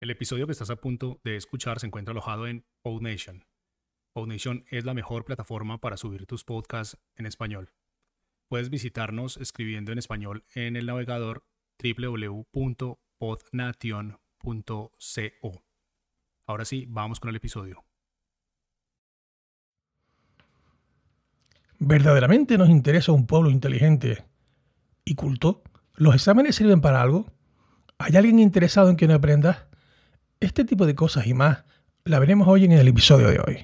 El episodio que estás a punto de escuchar se encuentra alojado en PodNation. PodNation es la mejor plataforma para subir tus podcasts en español. Puedes visitarnos escribiendo en español en el navegador www.podnation.co. Ahora sí, vamos con el episodio. ¿Verdaderamente nos interesa un pueblo inteligente y culto? ¿Los exámenes sirven para algo? ¿Hay alguien interesado en que no aprendas? Este tipo de cosas y más la veremos hoy en el episodio de hoy.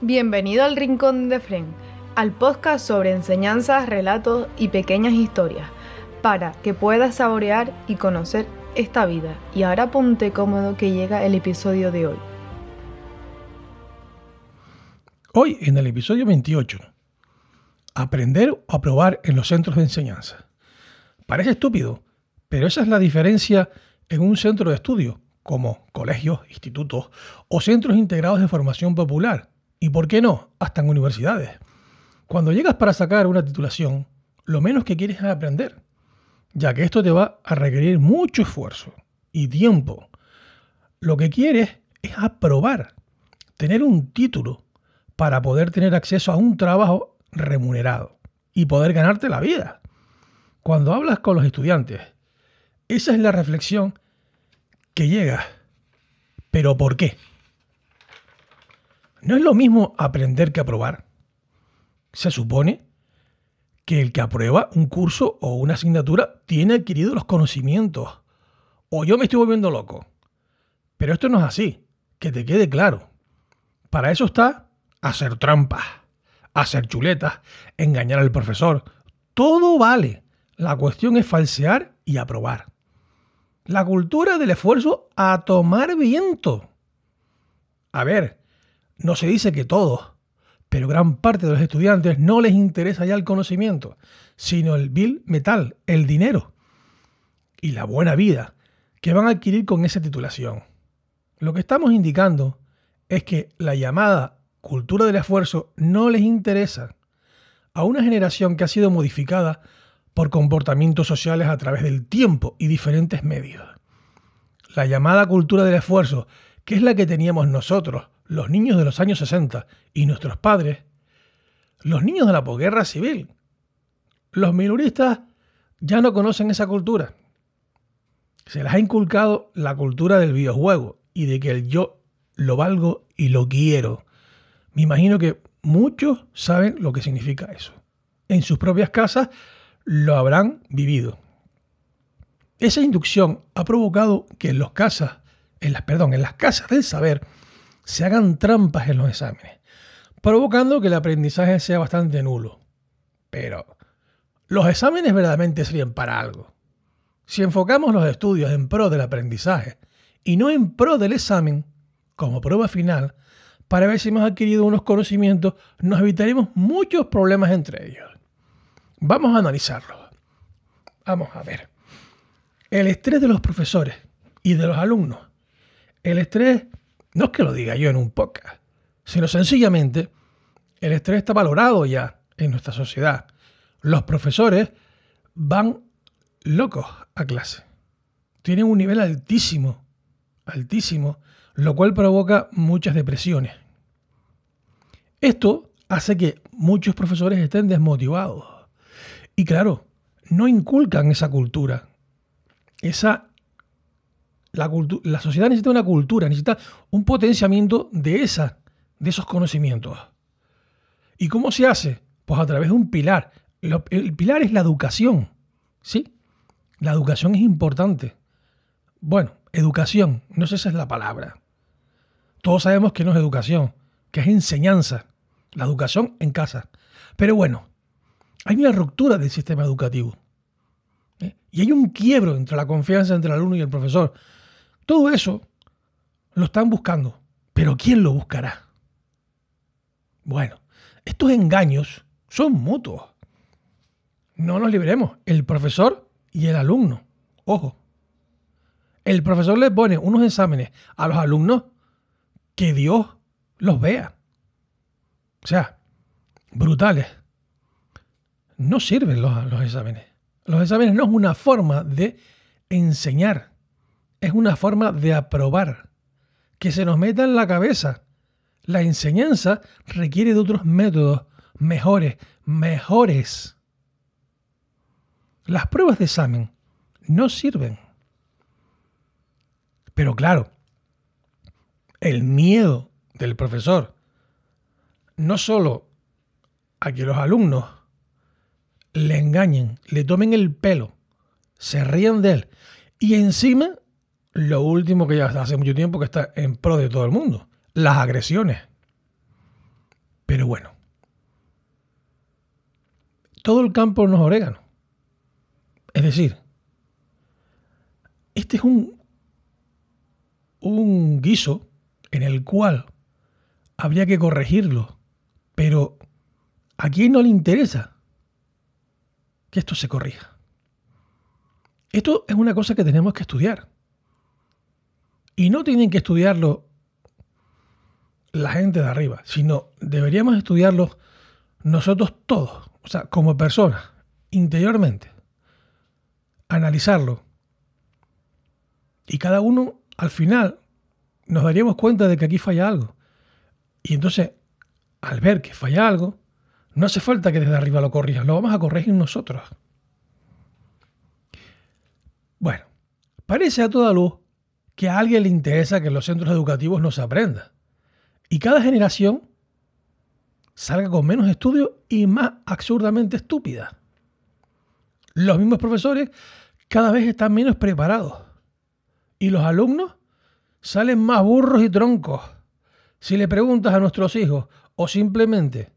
Bienvenido al Rincón de Fren, al podcast sobre enseñanzas, relatos y pequeñas historias, para que puedas saborear y conocer esta vida. Y ahora ponte cómodo que llega el episodio de hoy. Hoy, en el episodio 28, aprender o aprobar en los centros de enseñanza. Parece estúpido, pero esa es la diferencia en un centro de estudio, como colegios, institutos o centros integrados de formación popular, y por qué no, hasta en universidades. Cuando llegas para sacar una titulación, lo menos que quieres es aprender, ya que esto te va a requerir mucho esfuerzo y tiempo. Lo que quieres es aprobar, tener un título para poder tener acceso a un trabajo remunerado y poder ganarte la vida. Cuando hablas con los estudiantes, esa es la reflexión que llega. ¿Pero por qué? No es lo mismo aprender que aprobar. Se supone que el que aprueba un curso o una asignatura tiene adquirido los conocimientos. O yo me estoy volviendo loco. Pero esto no es así. Que te quede claro. Para eso está hacer trampas, hacer chuletas, engañar al profesor. Todo vale. La cuestión es falsear y aprobar. La cultura del esfuerzo a tomar viento. A ver, no se dice que todos, pero gran parte de los estudiantes no les interesa ya el conocimiento, sino el bill metal, el dinero y la buena vida que van a adquirir con esa titulación. Lo que estamos indicando es que la llamada cultura del esfuerzo no les interesa a una generación que ha sido modificada por comportamientos sociales a través del tiempo y diferentes medios. La llamada cultura del esfuerzo, que es la que teníamos nosotros, los niños de los años 60 y nuestros padres, los niños de la posguerra civil. Los minoristas ya no conocen esa cultura. Se les ha inculcado la cultura del videojuego y de que el yo lo valgo y lo quiero. Me imagino que muchos saben lo que significa eso. En sus propias casas lo habrán vivido. Esa inducción ha provocado que en, los casas, en, las, perdón, en las casas del saber se hagan trampas en los exámenes, provocando que el aprendizaje sea bastante nulo. Pero, ¿los exámenes verdaderamente sirven para algo? Si enfocamos los estudios en pro del aprendizaje y no en pro del examen, como prueba final, para ver si hemos adquirido unos conocimientos, nos evitaremos muchos problemas entre ellos. Vamos a analizarlo. Vamos a ver. El estrés de los profesores y de los alumnos. El estrés, no es que lo diga yo en un podcast, sino sencillamente, el estrés está valorado ya en nuestra sociedad. Los profesores van locos a clase. Tienen un nivel altísimo, altísimo lo cual provoca muchas depresiones. Esto hace que muchos profesores estén desmotivados. Y claro, no inculcan esa cultura. Esa la, la, sociedad necesita una cultura, necesita un potenciamiento de, esa, de esos conocimientos. ¿Y cómo se hace? Pues a través de un pilar. El pilar es la educación. ¿Sí? La educación es importante. Bueno, educación, no sé si esa es la palabra. Todos sabemos que no es educación, que es enseñanza. La educación en casa. Pero bueno, hay una ruptura del sistema educativo. ¿eh? Y hay un quiebro entre la confianza entre el alumno y el profesor. Todo eso lo están buscando. Pero ¿quién lo buscará? Bueno, estos engaños son mutuos. No nos libremos, el profesor y el alumno. Ojo. El profesor le pone unos exámenes a los alumnos que Dios los vea. O sea, brutales. No sirven los, exámenes. Los exámenes no es una forma de enseñar, es una forma de aprobar, que se nos meta en la cabeza. La enseñanza requiere de otros métodos mejores, mejores. Las pruebas de examen no sirven. Pero claro, el miedo del profesor, no solo a que los alumnos le engañen, le tomen el pelo, se rían de él y encima lo último que ya hace mucho tiempo que está en pro de todo el mundo, las agresiones. Pero bueno, todo el campo no es orégano. Es decir, este es un, un guiso en el cual habría que corregirlo, pero ¿a quién no le interesa que esto se corrija? Esto es una cosa que tenemos que estudiar. Y no tienen que estudiarlo la gente de arriba, sino deberíamos estudiarlo nosotros todos, o sea, como personas, interiormente. Analizarlo. Y cada uno, al final, nos daríamos cuenta de que aquí falla algo. Y entonces, al ver que falla algo, no hace falta que desde arriba lo corrijas, lo vamos a corregir nosotros. Bueno, parece a toda luz que a alguien le interesa que en los centros educativos no se aprenda. Y cada generación salga con menos estudios y más absurdamente estúpida. Los mismos profesores cada vez están menos preparados. Y los alumnos salen más burros y troncos. Si le preguntas a nuestros hijos o simplemente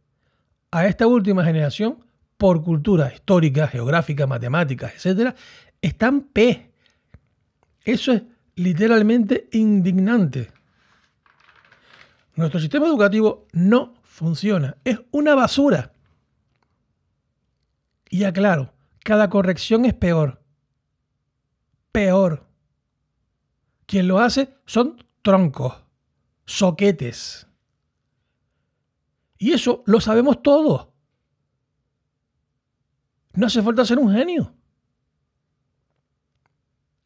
a esta última generación, por cultura histórica, geográfica, matemáticas, etc., están P. Eso es literalmente indignante. Nuestro sistema educativo no funciona, es una basura. Y aclaro, cada corrección es peor. Peor. Quien lo hace son troncos, soquetes. Y eso lo sabemos todos. No hace falta ser un genio.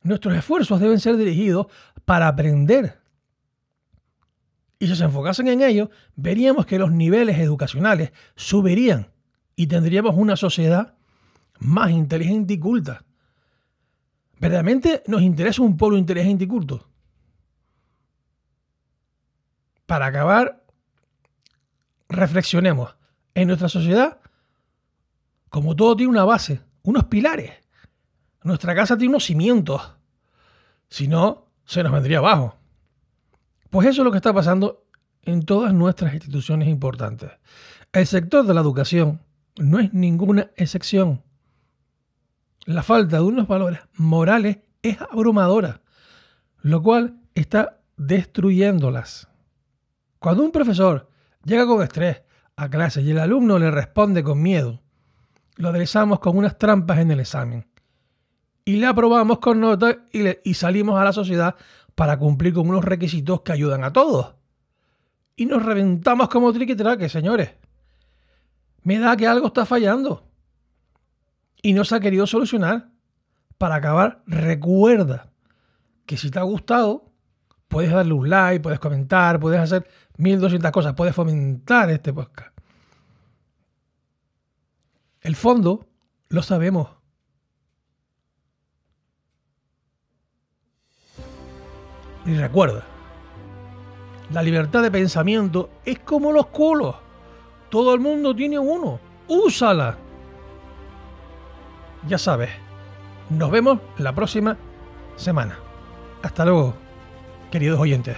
Nuestros esfuerzos deben ser dirigidos para aprender. Y si se enfocasen en ello, veríamos que los niveles educacionales subirían y tendríamos una sociedad más inteligente y culta. ¿Verdaderamente nos interesa un pueblo inteligente y culto? Para acabar, reflexionemos. En nuestra sociedad, como todo tiene una base, unos pilares. Nuestra casa tiene unos cimientos. Si no, se nos vendría abajo. Pues eso es lo que está pasando en todas nuestras instituciones importantes. El sector de la educación no es ninguna excepción. La falta de unos valores morales es abrumadora, lo cual está destruyéndolas. Cuando un profesor llega con estrés a clase y el alumno le responde con miedo, lo aderezamos con unas trampas en el examen y le aprobamos con nota y, salimos a la sociedad para cumplir con unos requisitos que ayudan a todos. Y nos reventamos como triquitraque, señores. Me da que algo está fallando y no se ha querido solucionar. Para acabar, recuerda que si te ha gustado, puedes darle un like, puedes comentar, puedes hacer 1200 cosas, puedes fomentar este podcast. El fondo lo sabemos. Y recuerda, la libertad de pensamiento es como los culos. Todo el mundo tiene uno. Úsala ya sabes, nos vemos la próxima semana. Hasta luego, queridos oyentes.